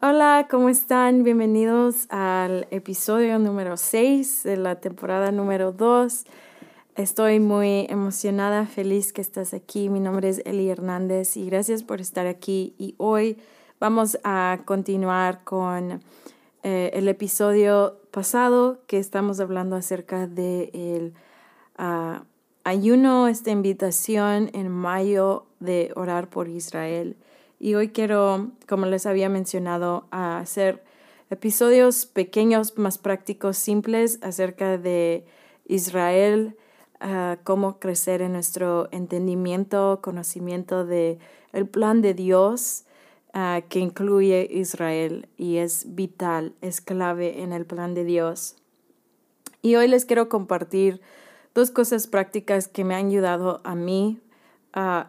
Hola, ¿cómo están? Bienvenidos al episodio número 6 de la temporada número 2. Estoy muy emocionada, feliz que estás aquí. Mi nombre es Eli Hernández y gracias por estar aquí. Y hoy vamos a continuar con eh, el episodio pasado que estamos hablando acerca del de ah, ayuno, esta invitación en mayo de orar por Israel. Y hoy quiero, como les había mencionado, hacer episodios pequeños, más prácticos, simples acerca de Israel, cómo crecer en nuestro entendimiento, conocimiento de el plan de Dios que incluye Israel y es vital, es clave en el plan de Dios. Y hoy les quiero compartir dos cosas prácticas que me han ayudado a mí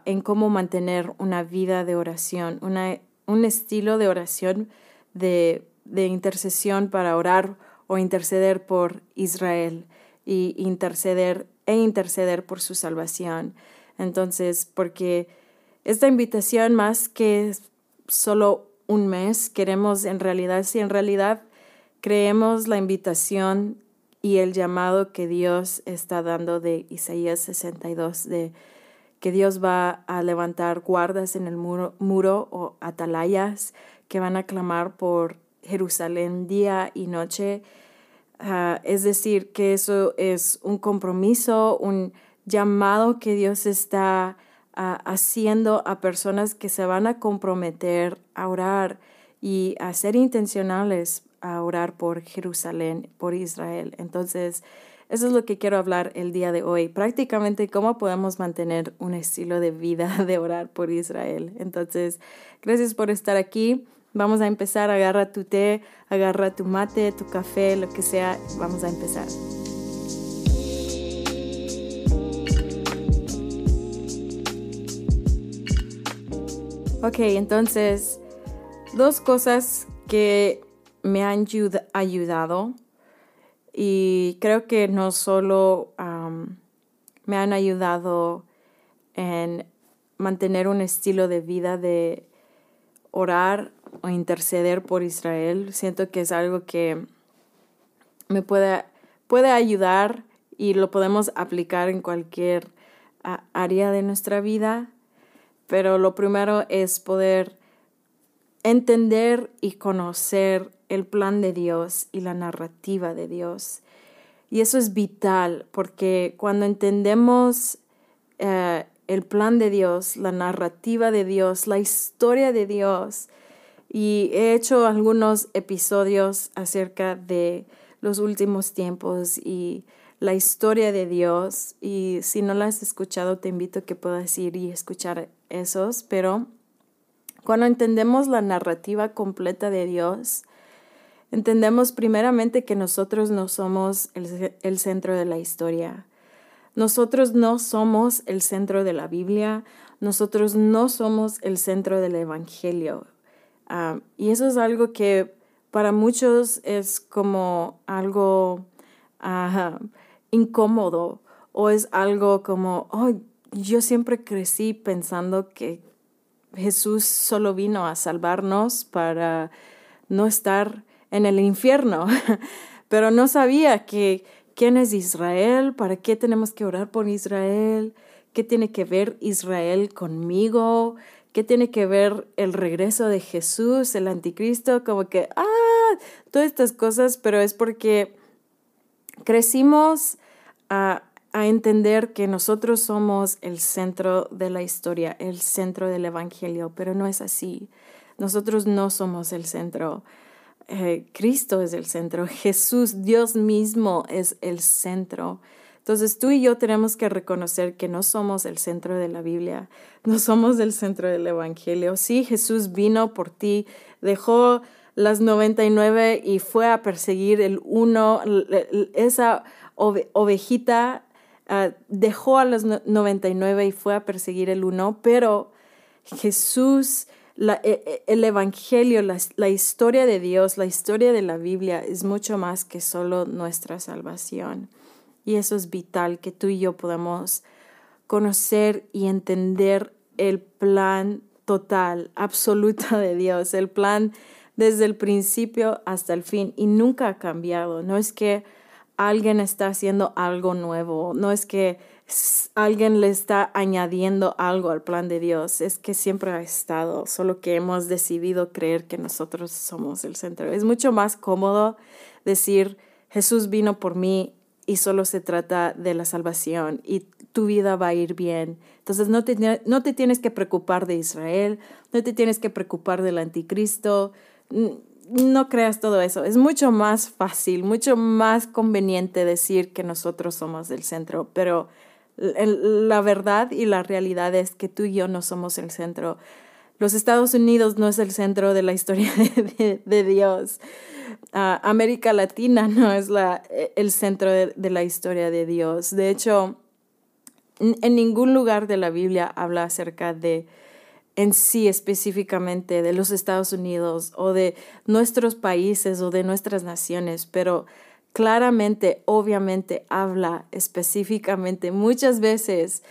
en cómo mantener una vida de oración, un estilo de oración de, intercesión para orar o interceder por Israel y interceder e interceder por su salvación. Entonces, porque esta invitación más que solo un mes, queremos en realidad, si en realidad creemos la invitación y el llamado que Dios está dando de Isaías 62, de que Dios va a levantar guardas en el muro, muro o atalayas que van a clamar por Jerusalén día y noche. Ah, es decir, que eso es un compromiso, un llamado que Dios está ah, haciendo a personas que se van a comprometer a orar y a ser intencionales a orar por Jerusalén, por Israel. Entonces, eso es lo que quiero hablar el día de hoy. Prácticamente cómo podemos mantener un estilo de vida de orar por Israel. Entonces, gracias por estar aquí. Vamos a empezar. Agarra tu té, agarra tu mate, tu café, lo que sea. Vamos a empezar. Ok, entonces, dos cosas que me han ayudado y creo que no solo me han ayudado en mantener un estilo de vida de orar o interceder por Israel. Siento que es algo que me puede, puede ayudar y lo podemos aplicar en cualquier área de nuestra vida. Pero lo primero es poder entender y conocer el plan de Dios y la narrativa de Dios. Y eso es vital porque cuando entendemos eh, el plan de Dios, la narrativa de Dios, la historia de Dios, y he hecho algunos episodios acerca de los últimos tiempos y la historia de Dios. Y si no la has escuchado, te invito a que puedas ir y escuchar esos. Pero cuando entendemos la narrativa completa de Dios, entendemos primeramente que nosotros no somos el, centro de la historia. Nosotros no somos el centro de la Biblia, nosotros no somos el centro del Evangelio. Ah, y eso es algo que para muchos es como algo incómodo o es algo como, oh, yo siempre crecí pensando que Jesús solo vino a salvarnos para no estar en el infierno, pero no sabía que quién es Israel, para qué tenemos que orar por Israel, qué tiene que ver Israel conmigo, qué tiene que ver el regreso de Jesús, el anticristo, como que, ah, todas estas cosas, pero es porque crecimos a, a entender que nosotros somos el centro de la historia, el centro del Evangelio, pero no es así. Nosotros no somos el centro. Eh, Cristo es el centro, Jesús, Dios mismo es el centro. Entonces tú y yo tenemos que reconocer que no somos el centro de la Biblia, no somos el centro del Evangelio. Sí, Jesús vino por ti, dejó las 99 y fue a perseguir el uno, esa ovejita ah, dejó a las 99 y fue a perseguir el uno, pero Jesús e, e, el Evangelio, la, la, historia de Dios, la historia de la Biblia es mucho más que solo nuestra salvación. Y eso es vital, que tú y yo podamos conocer y entender el plan total, absoluto de Dios, el plan desde el principio hasta el fin y nunca ha cambiado. No es que alguien está haciendo algo nuevo, no es que alguien le está añadiendo algo al plan de Dios, es que siempre ha estado, solo que hemos decidido creer que nosotros somos el centro. Es mucho más cómodo decir, Jesús vino por mí y solo se trata de la salvación y tu vida va a ir bien. Entonces no te, no te tienes que preocupar de Israel, no te tienes que preocupar del anticristo, no creas todo eso. Es mucho más fácil, mucho más conveniente decir que nosotros somos el centro, pero la verdad y la realidad es que tú y yo no somos el centro. Los Estados Unidos no es el centro de la historia de, Dios. Ah, América Latina no es la, el centro de, de, la historia de Dios. De hecho, en ningún lugar de la Biblia habla acerca de en sí específicamente de los Estados Unidos o de nuestros países o de nuestras naciones, pero claramente, obviamente, habla específicamente muchas veces,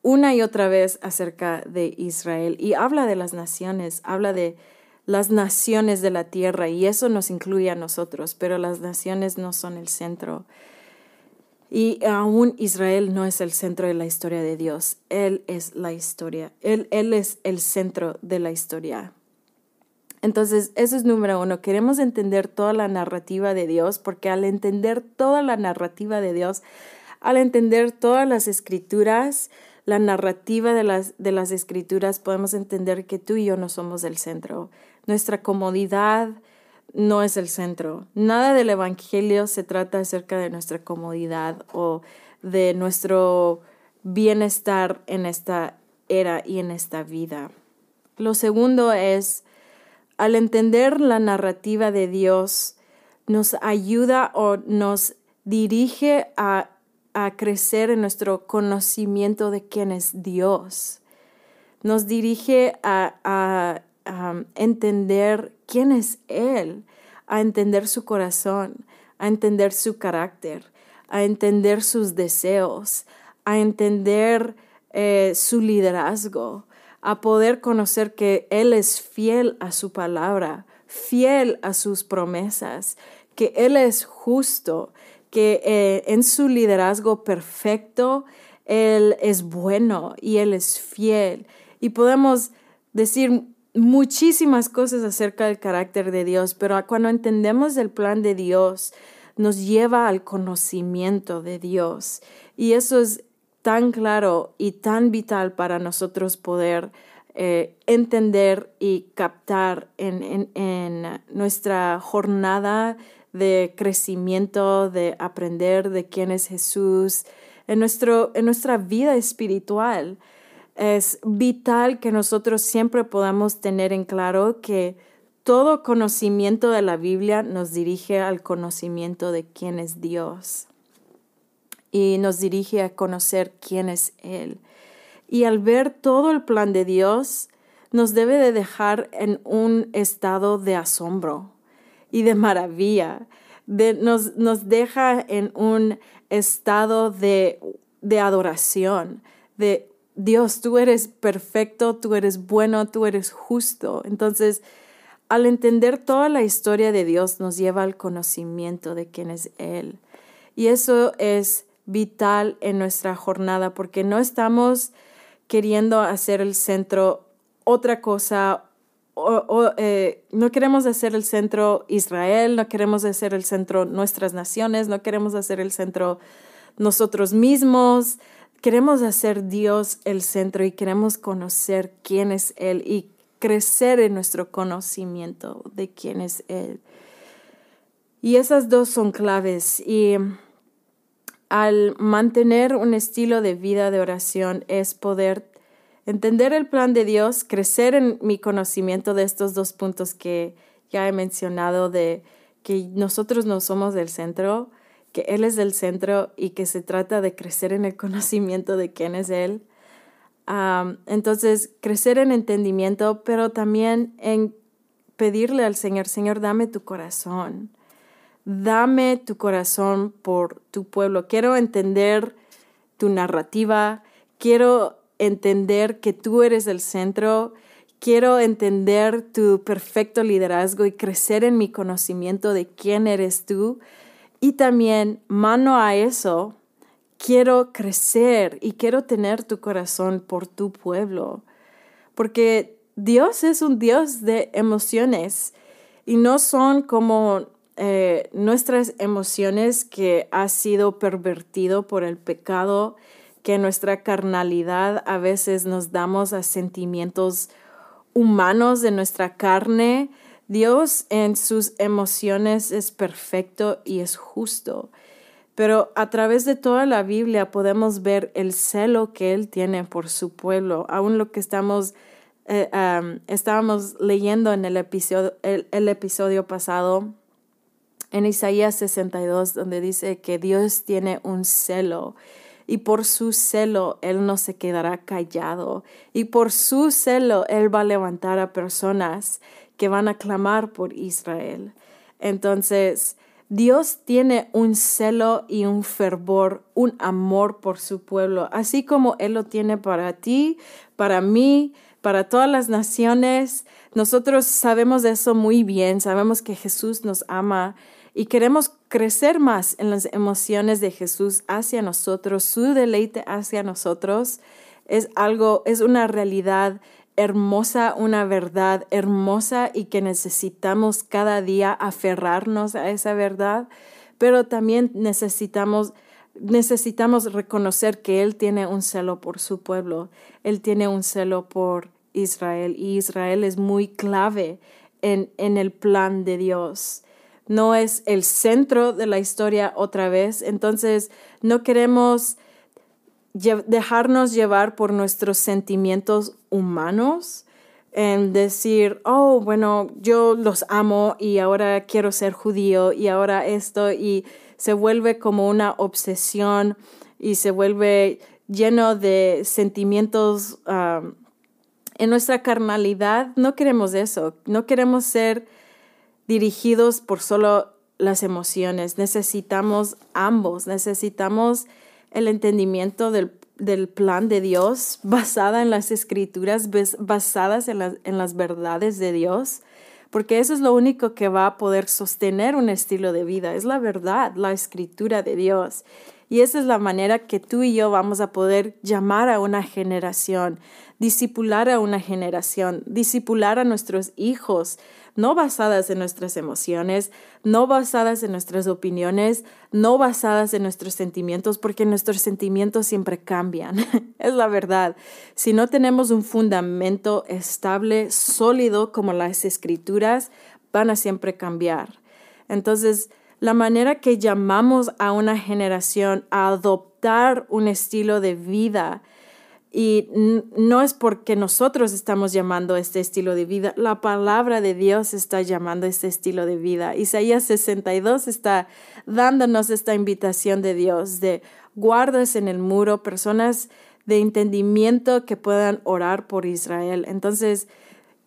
una y otra vez acerca de Israel y habla de las naciones, habla de las naciones de la tierra y eso nos incluye a nosotros, pero las naciones no son el centro. Y aún Israel no es el centro de la historia de Dios, Él es la historia, Él, Él es el centro de la historia. Entonces, eso es número uno. Queremos entender toda la narrativa de Dios, porque al entender toda la narrativa de Dios, al entender todas las escrituras, la narrativa de las, de las escrituras, podemos entender que tú y yo no somos el centro. Nuestra comodidad, no es el centro. Nada del Evangelio se trata acerca de nuestra comodidad o de nuestro bienestar en esta era y en esta vida. Lo segundo es, al entender la narrativa de Dios, nos ayuda o nos dirige a, crecer en nuestro conocimiento de quién es Dios. Nos dirige a entender quién es Él, a entender su corazón, a entender su carácter, a entender sus deseos, a entender eh, su liderazgo, a poder conocer que Él es fiel a su palabra, fiel a sus promesas, que Él es justo, que eh, en su liderazgo perfecto Él es bueno y Él es fiel. Y podemos decir muchísimas cosas acerca del carácter de Dios, pero cuando entendemos el plan de Dios, nos lleva al conocimiento de Dios. Y eso es tan claro y tan vital para nosotros poder eh, entender y captar en, en nuestra jornada de crecimiento, de aprender de quién es Jesús, en, nuestro, en nuestra vida espiritual es vital que nosotros siempre podamos tener en claro que todo conocimiento de la Biblia nos dirige al conocimiento de quién es Dios y nos dirige a conocer quién es Él. Y al ver todo el plan de Dios, nos debe de dejar en un estado de asombro y de maravilla. nos, nos deja en un estado de, de adoración, de Dios, tú eres perfecto, tú eres bueno, tú eres justo. Entonces, al entender toda la historia de Dios nos lleva al conocimiento de quién es Él. Y eso es vital en nuestra jornada porque no estamos queriendo hacer el centro otra cosa. O, eh, no queremos hacer el centro Israel, no queremos hacer el centro nuestras naciones, no queremos hacer el centro nosotros mismos, queremos hacer Dios el centro y queremos conocer quién es Él y crecer en nuestro conocimiento de quién es Él. Y esas dos son claves. Y al mantener un estilo de vida de oración es poder entender el plan de Dios, crecer en mi conocimiento de estos dos puntos que ya he mencionado, de que nosotros no somos el centro, que Él es el centro y que se trata de crecer en el conocimiento de quién es Él. entonces, crecer en entendimiento, pero también en pedirle al Señor, Señor, dame tu corazón, dame tu corazón por tu pueblo. Quiero entender tu narrativa, quiero entender que tú eres el centro, quiero entender tu perfecto liderazgo y crecer en mi conocimiento de quién eres tú. Y también, mano a eso, quiero crecer y quiero tener tu corazón por tu pueblo. Porque Dios es un Dios de emociones y no son como eh, nuestras emociones que ha sido pervertido por el pecado, que nuestra carnalidad a veces nos damos a sentimientos humanos de nuestra carne. Dios en sus emociones es perfecto y es justo. Pero a través de toda la Biblia podemos ver el celo que Él tiene por su pueblo, aún lo que estamos eh, estábamos leyendo en el episodio, el, episodio pasado, en Isaías 62, donde dice que Dios tiene un celo y por su celo Él no se quedará callado y por su celo Él va a levantar a personas que van a clamar por Israel. Entonces, Dios tiene un celo y un fervor, un amor por su pueblo, así como Él lo tiene para ti, para mí, para todas las naciones. Nosotros sabemos eso muy bien, sabemos que Jesús nos ama y queremos crecer más en las emociones de Jesús hacia nosotros, su deleite hacia nosotros es algo, es una realidad hermosa, una verdad hermosa y que necesitamos cada día aferrarnos a esa verdad, pero también necesitamos necesitamos reconocer que Él tiene un celo por su pueblo, Él tiene un celo por Israel y Israel es muy clave en, en el plan de Dios. No es el centro de la historia otra vez, entonces no queremos dejarnos llevar por nuestros sentimientos humanos en decir, oh, bueno, yo los amo y ahora quiero ser judío y ahora esto y se vuelve como una obsesión y se vuelve lleno de sentimientos en nuestra carnalidad. No queremos eso, no queremos ser dirigidos por solo las emociones, necesitamos ambos, necesitamos el entendimiento del, plan de Dios basada en las escrituras, basadas en, en las verdades de Dios, porque eso es lo único que va a poder sostener un estilo de vida, es la verdad, la escritura de Dios. Y esa es la manera que tú y yo vamos a poder llamar a una generación, disipular a una generación, disipular a nuestros hijos, no basadas en nuestras emociones, no basadas en nuestras opiniones, no basadas en nuestros sentimientos, porque nuestros sentimientos siempre cambian. es la verdad. Si no tenemos un fundamento estable, sólido, como las escrituras, van a siempre cambiar. Entonces, la manera que llamamos a una generación a adoptar un estilo de vida, y no es porque nosotros estamos llamando este estilo de vida, la palabra de Dios está llamando este estilo de vida. Isaías 62 está dándonos esta invitación de Dios de guardas en el muro, personas de entendimiento que puedan orar por Israel. Entonces,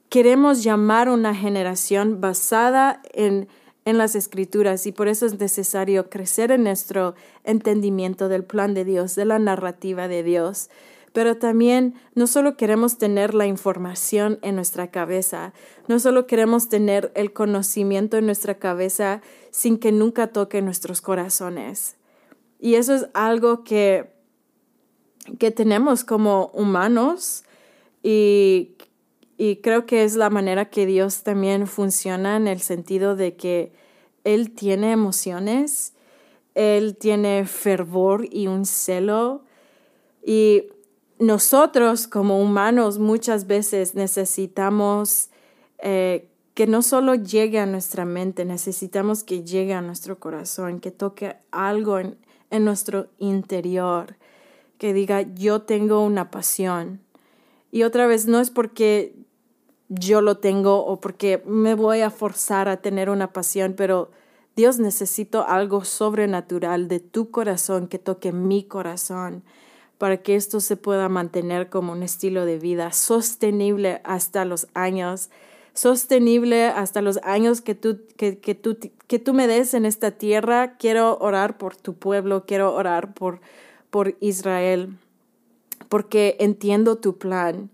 queremos llamar una generación basada en en las escrituras y por eso es necesario crecer en nuestro entendimiento del plan de Dios, de la narrativa de Dios. Pero también no solo queremos tener la información en nuestra cabeza, no solo queremos tener el conocimiento en nuestra cabeza sin que nunca toque nuestros corazones. Y eso es algo que, que tenemos como humanos y y creo que es la manera que Dios también funciona en el sentido de que Él tiene emociones, Él tiene fervor y un celo. Y nosotros como humanos muchas veces necesitamos eh, que no solo llegue a nuestra mente, necesitamos que llegue a nuestro corazón, que toque algo en, en nuestro interior, que diga, yo tengo una pasión. Y otra vez, no es porque yo lo tengo o porque me voy a forzar a tener una pasión, pero Dios necesito algo sobrenatural de tu corazón que toque mi corazón para que esto se pueda mantener como un estilo de vida sostenible hasta los años, sostenible hasta los años que tú, que, tú, que tú me des en esta tierra. Quiero orar por tu pueblo, quiero orar por, por Israel, porque entiendo tu plan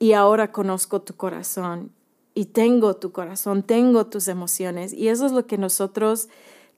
y ahora conozco tu corazón y tengo tu corazón, tengo tus emociones y eso es lo que nosotros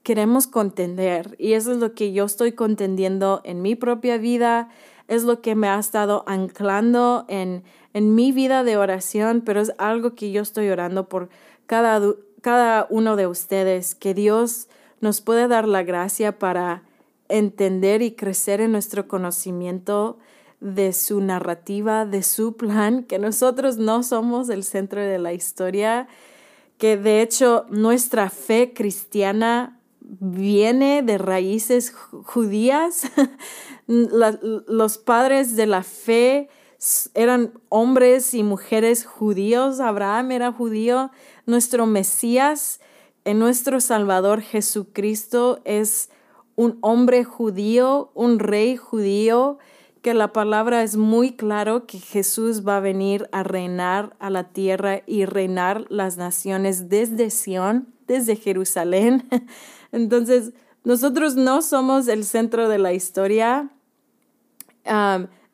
queremos contender y eso es lo que yo estoy contendiendo en mi propia vida, es lo que me ha estado anclando en, en mi vida de oración, pero es algo que yo estoy orando por cada, cada uno de ustedes, que Dios nos puede dar la gracia para entender y crecer en nuestro conocimiento de su narrativa, de su plan, que nosotros no somos el centro de la historia, que de hecho nuestra fe cristiana viene de raíces judías. los padres de la fe eran hombres y mujeres judíos. Abraham era judío. Nuestro Mesías, en nuestro Salvador Jesucristo, es un hombre judío, un rey judío, que la palabra es muy claro que Jesús va a venir a reinar a la tierra y reinar las naciones desde Sión, desde Jerusalén. Entonces, nosotros no somos el centro de la historia.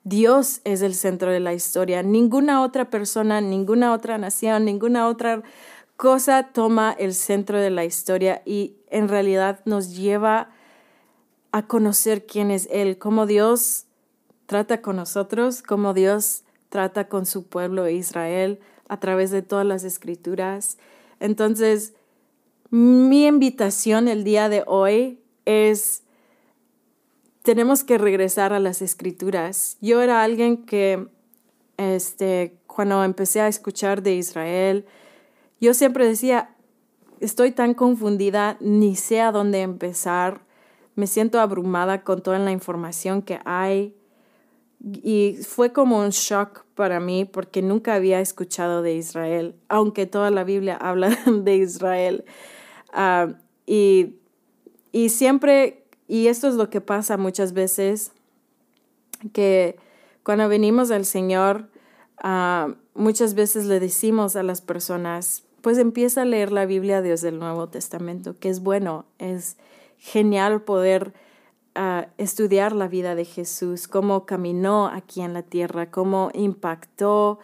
Dios es el centro de la historia. Ninguna otra persona, ninguna otra nación, ninguna otra cosa toma el centro de la historia y en realidad nos lleva a conocer quién es Él, cómo Dios trata con nosotros, cómo Dios trata con su pueblo Israel a través de todas las escrituras. Entonces, mi invitación el día de hoy es, tenemos que regresar a las escrituras. Yo era alguien que, este, cuando empecé a escuchar de Israel, yo siempre decía, estoy tan confundida, ni sé a dónde empezar me siento abrumada con toda la información que hay. Y fue como un shock para mí porque nunca había escuchado de Israel, aunque toda la Biblia habla de Israel. Ah, y, y siempre, y esto es lo que pasa muchas veces, que cuando venimos al Señor, uh, muchas veces le decimos a las personas, pues empieza a leer la Biblia desde el Nuevo Testamento, que es bueno, es, genial poder ah, estudiar la vida de Jesús, cómo caminó aquí en la tierra, cómo impactó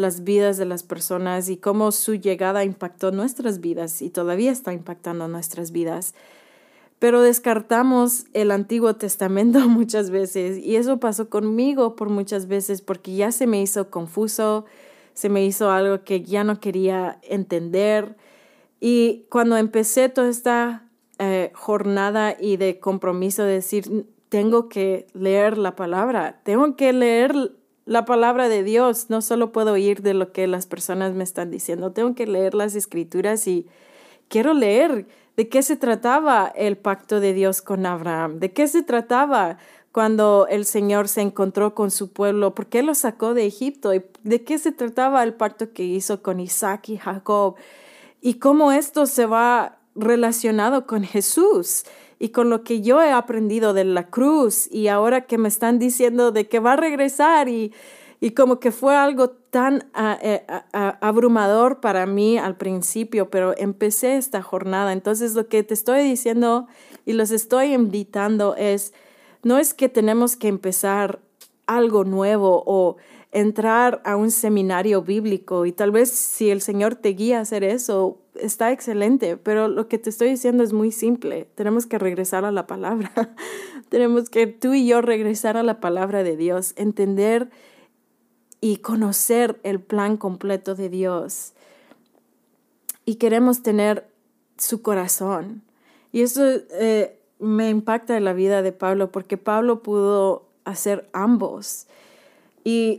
las vidas de las personas y cómo su llegada impactó nuestras vidas y todavía está impactando nuestras vidas. Pero descartamos el Antiguo Testamento muchas veces y eso pasó conmigo por muchas veces porque ya se me hizo confuso, se me hizo algo que ya no quería entender. Y cuando empecé toda esta eh, jornada y de compromiso de decir, tengo que leer la palabra, tengo que leer la palabra de Dios, no solo puedo oír de lo que las personas me están diciendo, tengo que leer las escrituras y quiero leer de qué se trataba el pacto de Dios con Abraham, de qué se trataba cuando el Señor se encontró con su pueblo, por qué lo sacó de Egipto de qué se trataba el pacto que hizo con Isaac y Jacob y cómo esto se va relacionado con Jesús y con lo que yo he aprendido de la cruz y ahora que me están diciendo de que va a regresar y, y como que fue algo tan eh, abrumador para mí al principio, pero empecé esta jornada. Entonces lo que te estoy diciendo y los estoy invitando es, no es que tenemos que empezar algo nuevo o entrar a un seminario bíblico y tal vez si el Señor te guía a hacer eso, está excelente, pero lo que te estoy diciendo es muy simple. Tenemos que regresar a la palabra. Tenemos que tú y yo regresar a la palabra de Dios, entender y conocer el plan completo de Dios. Y queremos tener su corazón. Y eso eh, me impacta en la vida de Pablo porque Pablo pudo hacer ambos.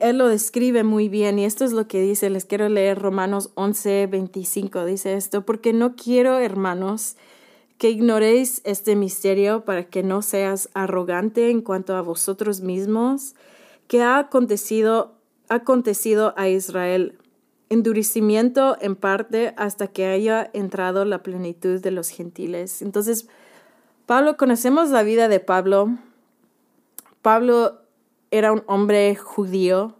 Él lo describe muy bien y esto es lo que dice, les quiero leer Romanos 11, 25, dice esto, porque no quiero, hermanos, que ignoréis este misterio para que no seas arrogante en cuanto a vosotros mismos, que ha acontecido, acontecido a Israel, endurecimiento en parte hasta que haya entrado la plenitud de los gentiles. Entonces, Pablo, conocemos la vida de Pablo. Pablo era un hombre judío,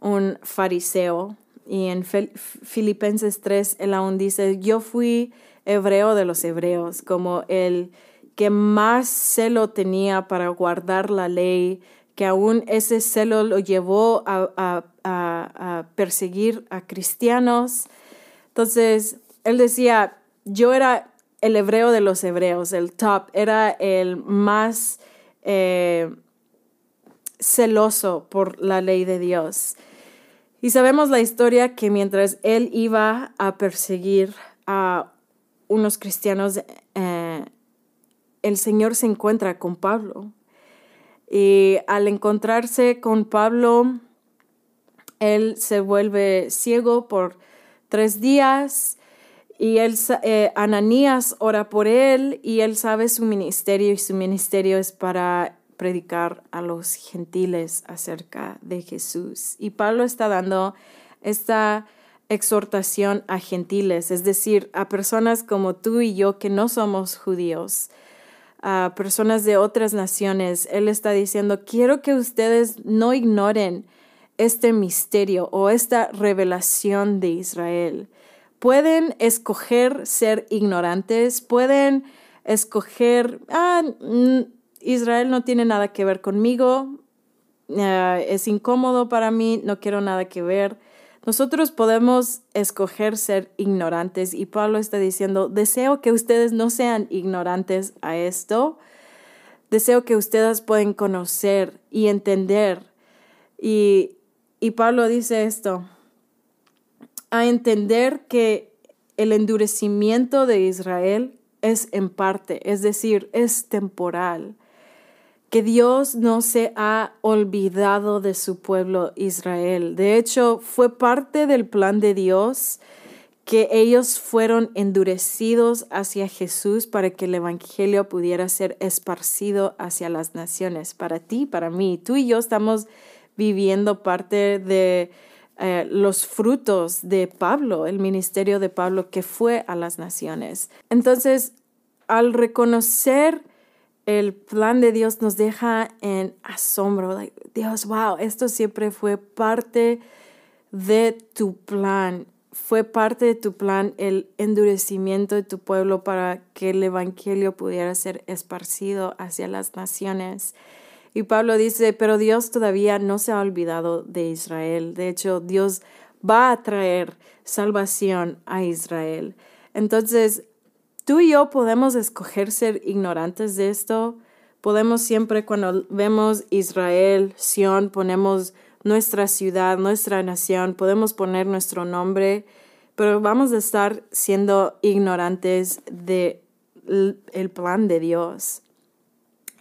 un fariseo. Y en Filipenses 3, él aún dice, yo fui hebreo de los hebreos, como el que más celo tenía para guardar la ley, que aún ese celo lo llevó a, a, perseguir a cristianos. Entonces, él decía, yo era el hebreo de los hebreos, el top, era el más eh, celoso por la ley de Dios. Y sabemos la historia que mientras él iba a perseguir a unos cristianos, eh, el Señor se encuentra con Pablo. Y al encontrarse con Pablo, él se vuelve ciego por tres días y eh, Ananías ora por él y él sabe su ministerio y su ministerio es para predicar a los gentiles acerca de Jesús. Y Pablo está dando esta exhortación a gentiles, es decir, a personas como tú y yo que no somos judíos, a personas de otras naciones. Él está diciendo, quiero que ustedes no ignoren este misterio o esta revelación de Israel. Pueden escoger ser ignorantes, pueden escoger, ah, Israel no tiene nada que ver conmigo, eh, es incómodo para mí, no quiero nada que ver. Nosotros podemos escoger ser ignorantes y Pablo está diciendo, deseo que ustedes no sean ignorantes a esto, deseo que ustedes puedan conocer y entender. Y, y Pablo dice esto, a entender que el endurecimiento de Israel es en parte, es decir, es temporal que Dios no se ha olvidado de su pueblo Israel. De hecho, fue parte del plan de Dios que ellos fueron endurecidos hacia Jesús para que el Evangelio pudiera ser esparcido hacia las naciones. Para ti, para mí, tú y yo estamos viviendo parte de eh, los frutos de Pablo, el ministerio de Pablo que fue a las naciones. Entonces, al reconocer el plan de Dios nos deja en asombro. Dios, wow, esto siempre fue parte de tu plan. Fue parte de tu plan el endurecimiento de tu pueblo para que el Evangelio pudiera ser esparcido hacia las naciones. Y Pablo dice, pero Dios todavía no se ha olvidado de Israel. De hecho, Dios va a traer salvación a Israel. Entonces, Tú y yo podemos escoger ser ignorantes de esto. Podemos siempre cuando vemos Israel, Sión, ponemos nuestra ciudad, nuestra nación, podemos poner nuestro nombre, pero vamos a estar siendo ignorantes de el plan de Dios.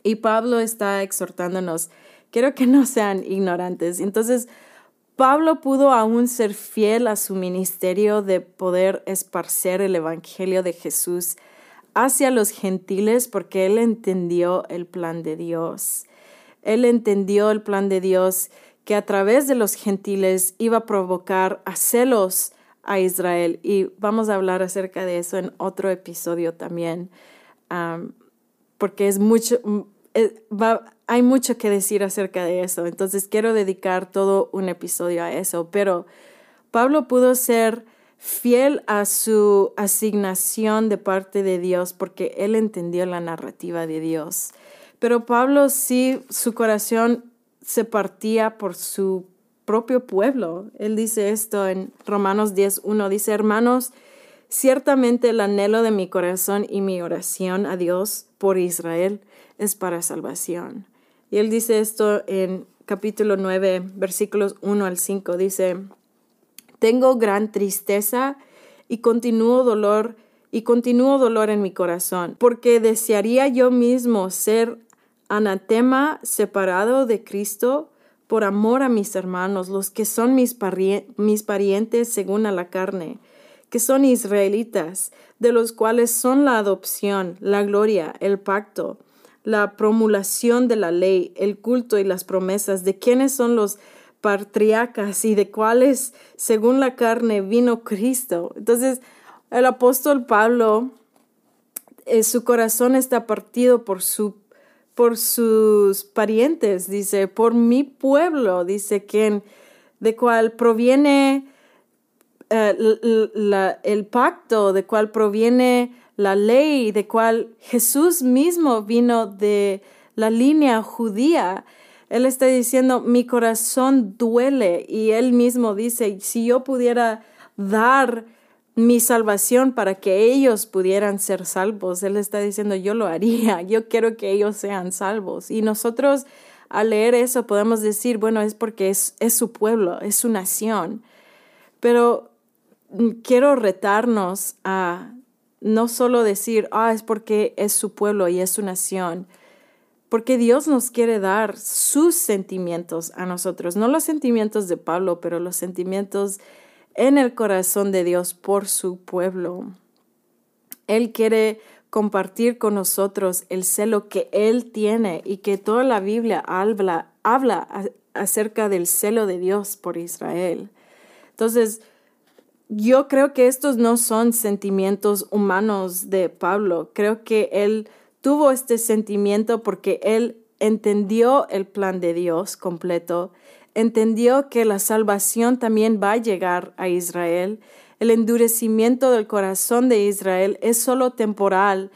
Y Pablo está exhortándonos, quiero que no sean ignorantes. Entonces, Pablo pudo aún ser fiel a su ministerio de poder esparcer el Evangelio de Jesús hacia los gentiles porque él entendió el plan de Dios. Él entendió el plan de Dios que a través de los gentiles iba a provocar a celos a Israel. Y vamos a hablar acerca de eso en otro episodio también, porque es mucho, eh, hay mucho que decir acerca de eso, entonces quiero dedicar todo un episodio a eso, pero Pablo pudo ser fiel a su asignación de parte de Dios porque él entendió la narrativa de Dios. Pero Pablo sí, su corazón se partía por su propio pueblo. Él dice esto en Romanos 10.1, dice, hermanos, ciertamente el anhelo de mi corazón y mi oración a Dios por Israel es para salvación. Y él dice esto en capítulo 9, versículos 1 al 5. Dice, tengo gran tristeza y continuo dolor y continuo dolor en mi corazón, porque desearía yo mismo ser anatema separado de Cristo por amor a mis hermanos, los que son mis, mis parientes según a la carne, que son israelitas, de los cuales son la adopción, la gloria, el pacto, la promulgación de la ley, el culto y las promesas, de quiénes son los patriarcas y de cuáles, según la carne, vino Cristo. Entonces, el apóstol Pablo, eh, su corazón está partido por, su, por sus parientes, dice, por mi pueblo, dice, quien, de cual proviene eh, el pacto, de cual proviene la ley de cual Jesús mismo vino de la línea judía. Él está diciendo, mi corazón duele y él mismo dice, si yo pudiera dar mi salvación para que ellos pudieran ser salvos, Él está diciendo, yo lo haría, yo quiero que ellos sean salvos. Y nosotros al leer eso podemos decir, bueno, es porque es, es su pueblo, es su nación. Pero quiero retarnos a no solo decir, ah, es porque es su pueblo y es su nación, porque Dios nos quiere dar sus sentimientos a nosotros, no los sentimientos de Pablo, pero los sentimientos en el corazón de Dios por su pueblo. Él quiere compartir con nosotros el celo que Él tiene y que toda la Biblia habla, habla acerca del celo de Dios por Israel. Entonces, yo creo que estos no son sentimientos humanos de Pablo. Creo que él tuvo este sentimiento porque él entendió el plan de Dios completo, entendió que la salvación también va a llegar a Israel. El endurecimiento del corazón de Israel es solo temporal,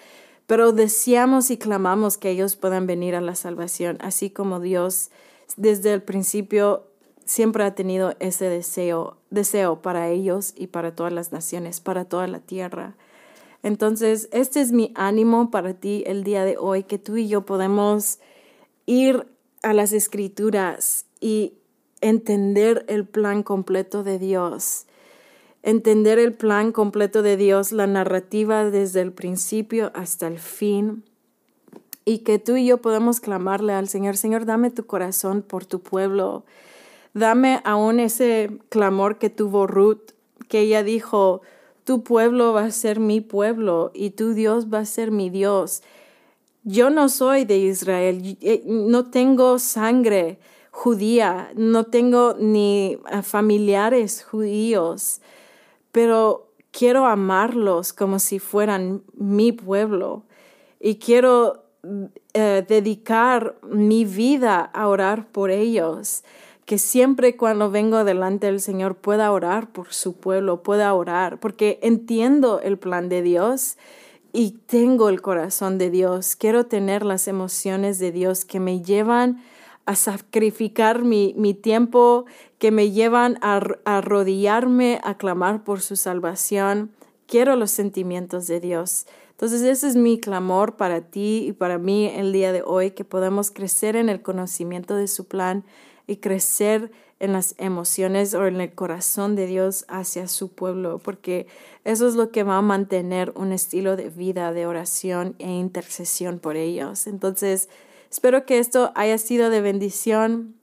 pero deseamos y clamamos que ellos puedan venir a la salvación, así como Dios desde el principio siempre ha tenido ese deseo, deseo para ellos y para todas las naciones, para toda la tierra. Entonces, este es mi ánimo para ti el día de hoy, que tú y yo podemos ir a las escrituras y entender el plan completo de Dios, entender el plan completo de Dios, la narrativa desde el principio hasta el fin, y que tú y yo podemos clamarle al Señor, Señor, dame tu corazón por tu pueblo, Dame aún ese clamor que tuvo Ruth, que ella dijo, tu pueblo va a ser mi pueblo y tu Dios va a ser mi Dios. Yo no soy de Israel, eh, no tengo sangre judía, no tengo ni familiares judíos, pero quiero amarlos como si fueran mi pueblo y quiero eh, dedicar mi vida a orar por ellos que siempre cuando vengo delante del Señor pueda orar por su pueblo, pueda orar, porque entiendo el plan de Dios y tengo el corazón de Dios. Quiero tener las emociones de Dios que me llevan a sacrificar mi, mi tiempo, que me llevan a, a arrodillarme, a clamar por su salvación. Quiero los sentimientos de Dios. Entonces ese es mi clamor para ti y para mí el día de hoy, que podamos crecer en el conocimiento de su plan y crecer en las emociones o en el corazón de Dios hacia su pueblo, porque eso es lo que va a mantener un estilo de vida de oración e intercesión por ellos. Entonces, espero que esto haya sido de bendición,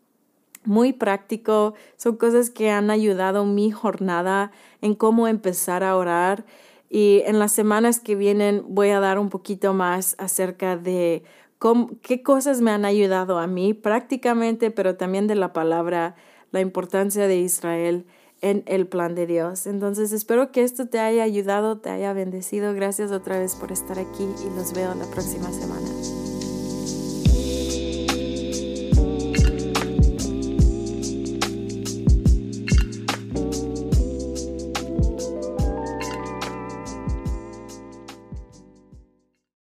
muy práctico, son cosas que han ayudado mi jornada en cómo empezar a orar. Y en las semanas que vienen voy a dar un poquito más acerca de qué cosas me han ayudado a mí prácticamente, pero también de la palabra, la importancia de Israel en el plan de Dios. Entonces espero que esto te haya ayudado, te haya bendecido. Gracias otra vez por estar aquí y los veo la próxima semana.